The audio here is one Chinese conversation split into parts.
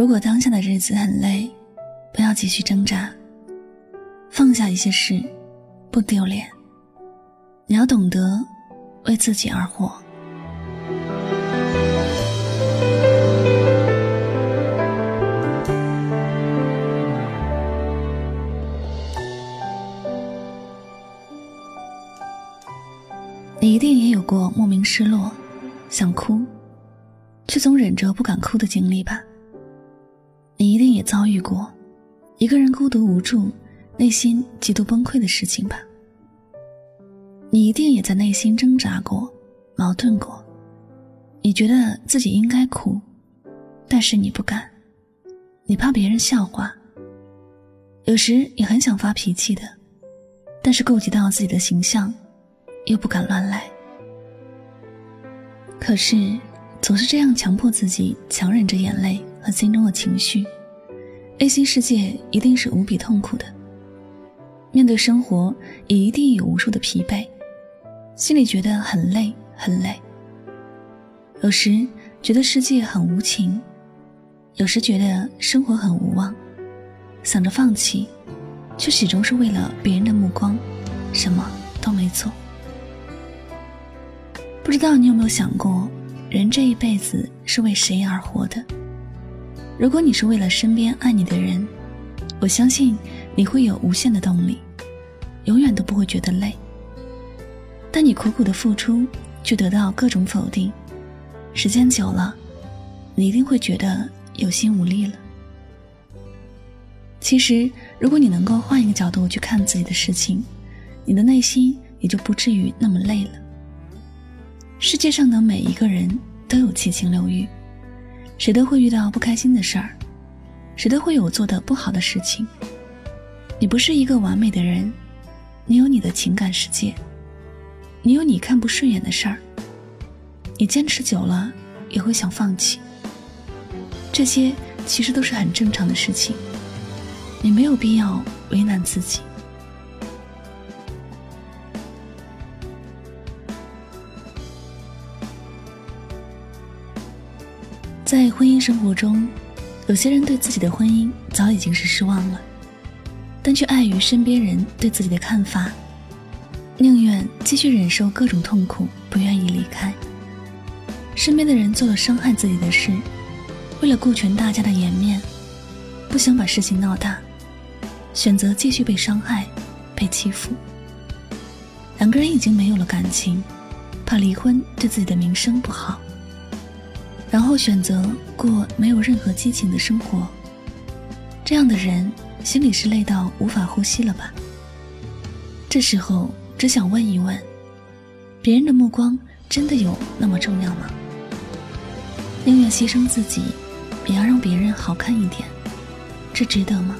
如果当下的日子很累，不要继续挣扎，放下一些事，不丢脸。你要懂得为自己而活。你一定也有过莫名失落、想哭，却总忍着不敢哭的经历吧？你一定也遭遇过一个人孤独无助、内心极度崩溃的事情吧？你一定也在内心挣扎过、矛盾过，你觉得自己应该哭，但是你不敢，你怕别人笑话。有时你很想发脾气的，但是顾及到自己的形象。又不敢乱来，可是总是这样强迫自己强忍着眼泪和心中的情绪，内心世界一定是无比痛苦的。面对生活也一定有无数的疲惫，心里觉得很累很累。有时觉得世界很无情，有时觉得生活很无望，想着放弃，却始终是为了别人的目光，什么都没做。不知道你有没有想过，人这一辈子是为谁而活的？如果你是为了身边爱你的人，我相信你会有无限的动力，永远都不会觉得累。但你苦苦的付出，却得到各种否定，时间久了，你一定会觉得有心无力了。其实，如果你能够换一个角度去看自己的事情，你的内心也就不至于那么累了。世界上的每一个人都有七情六欲，谁都会遇到不开心的事儿，谁都会有做的不好的事情。你不是一个完美的人，你有你的情感世界，你有你看不顺眼的事儿。你坚持久了也会想放弃，这些其实都是很正常的事情，你没有必要为难自己。在婚姻生活中，有些人对自己的婚姻早已经是失望了，但却碍于身边人对自己的看法，宁愿继续忍受各种痛苦，不愿意离开。身边的人做了伤害自己的事，为了顾全大家的颜面，不想把事情闹大，选择继续被伤害、被欺负。两个人已经没有了感情，怕离婚对自己的名声不好。然后选择过没有任何激情的生活，这样的人心里是累到无法呼吸了吧？这时候只想问一问：别人的目光真的有那么重要吗？宁愿牺牲自己，也要让别人好看一点，这值得吗？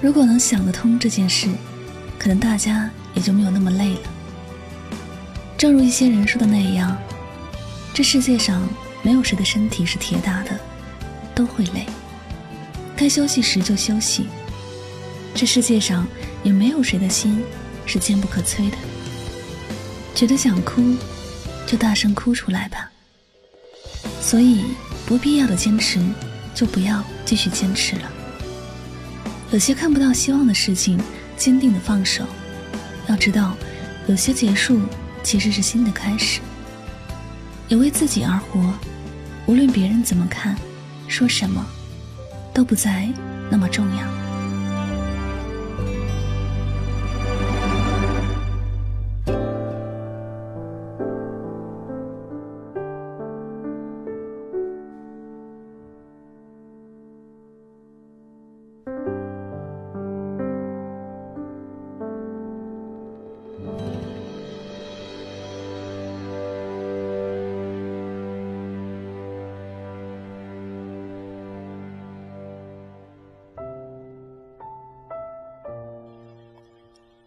如果能想得通这件事，可能大家也就没有那么累了。正如一些人说的那样。这世界上没有谁的身体是铁打的，都会累。该休息时就休息。这世界上也没有谁的心是坚不可摧的。觉得想哭，就大声哭出来吧。所以不必要的坚持，就不要继续坚持了。有些看不到希望的事情，坚定的放手。要知道，有些结束其实是新的开始。也为自己而活，无论别人怎么看，说什么，都不再那么重要。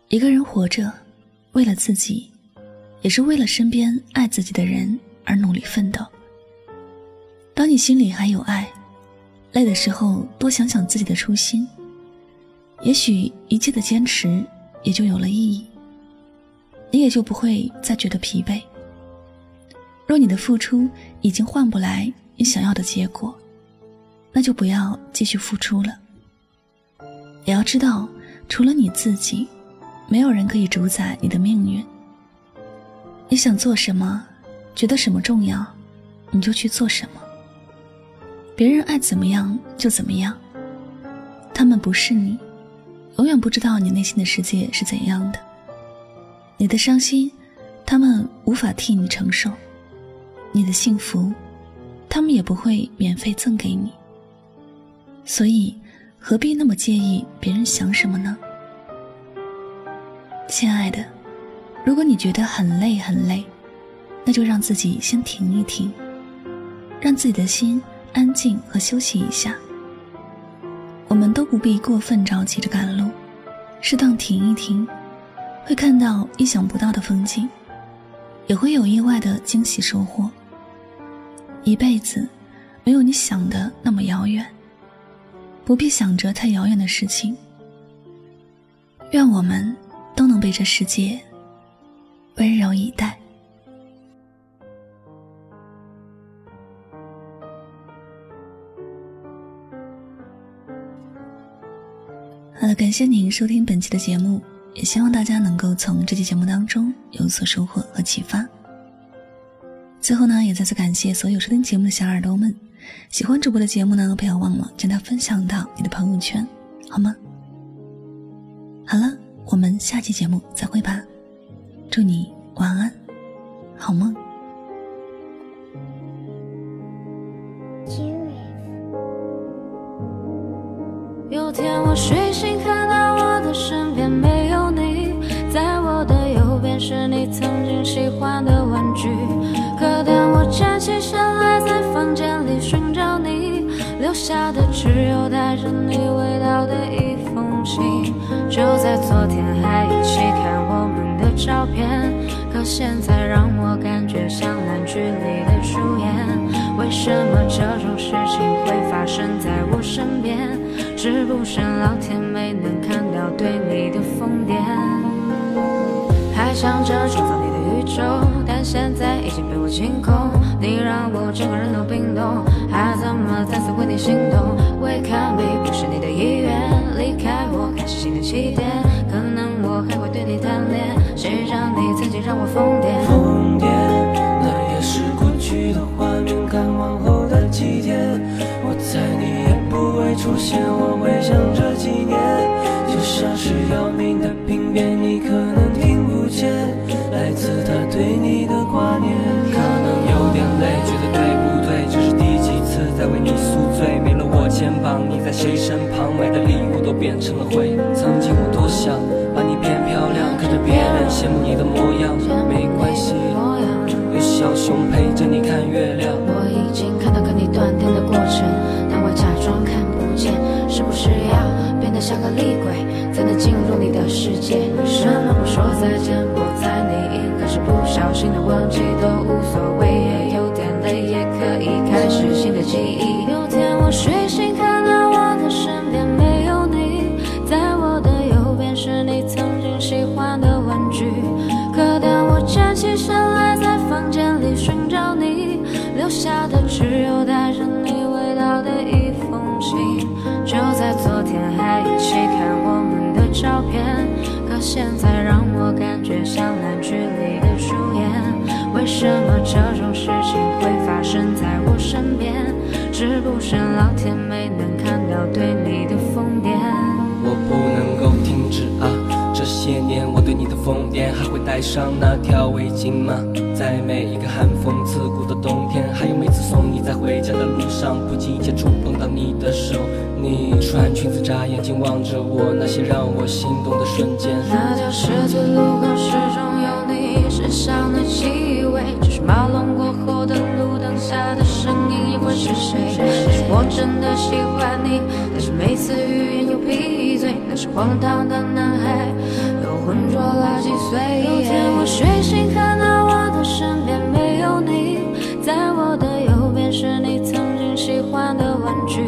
一个人活着，为了自己，也是为了身边爱自己的人而努力奋斗。当你心里还有爱，累的时候多想想自己的初心，也许一切的坚持也就有了意义，你也就不会再觉得疲惫。若你的付出已经换不来你想要的结果，那就不要继续付出了。也要知道，除了你自己，没有人可以主宰你的命运。你想做什么，觉得什么重要，你就去做什么。别人爱怎么样就怎么样，他们不是你，永远不知道你内心的世界是怎样的。你的伤心，他们无法替你承受；你的幸福。他们也不会免费赠给你，所以何必那么介意别人想什么呢？亲爱的，如果你觉得很累很累，那就让自己先停一停，让自己的心安静和休息一下。我们都不必过分着急着赶路，适当停一停，会看到意想不到的风景，也会有意外的惊喜收获。一辈子，没有你想的那么遥远。不必想着太遥远的事情。愿我们都能被这世界温柔以待。好了，感谢您收听本期的节目，也希望大家能够从这期节目当中有所收获和启发。最后呢，也再次感谢所有收听节目的小耳朵们。喜欢主播的节目呢，不要忘了将它分享到你的朋友圈，好吗？好了，我们下期节目再会吧。祝你晚安，好梦。有天我睡醒，看到我的身边没有你，在我的右边是你曾经喜欢的玩具。可当我站起身来，在房间里寻找你，留下的只有带着你味道的一封信。就在昨天还一起看我们的照片，可现在让我感觉像烂剧里的主演。为什么这种事情会发生在我身边？是不是老天没能看到对你的疯癫？还想着创造你的宇宙，现在已经被我清空。你让我整个人都冰冻，还怎么再次为你心动？为看美不是你的意愿，离开我开始新的起点。可能我还会对你贪恋，谁让你曾经让我疯在谁身旁？买的礼物都变成了灰。曾经我多想把你变漂亮，看着别人羡慕你的模样。没关系，有小熊陪着你看月亮。我已经看到跟你断电的过程，但我假装看不见。是不是要变得像个厉鬼，才能进入你的世界？为什么不说再见，我猜你应该是不小心的忘记，都无所谓，站起身来，在房间里寻找你，留下的只有带着你味道的一封信。就在昨天还一起看我们的照片，可现在让我感觉像烂剧里的主演。为什么这种事情会发生在我身边？是不是老天没能看到对你带上那条围巾吗？在每一个寒风刺骨的冬天，还有每次送你在回家的路上，不经意间触碰到你的手。你穿裙子眨眼睛望着我，那些让我心动的瞬间。那条十字路口始终有你身上的气味，就是马龙过后的路灯下的声音，又会是谁？是我真的喜欢你，但是每次语言又闭嘴。那是荒唐的男孩，浑浊了几岁。有天我睡醒，看到我的身边没有你，在我的右边是你曾经喜欢的玩具。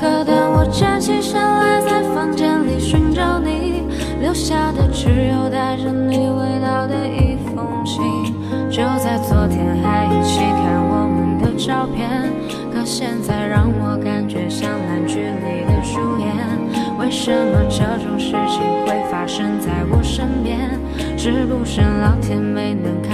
可当我站起身来，在房间里寻找你，留下的只有带着你味道的一封信。就在昨天还一起看我们的。照片，可现在让我事情会发生在我身边？是不是老天没能？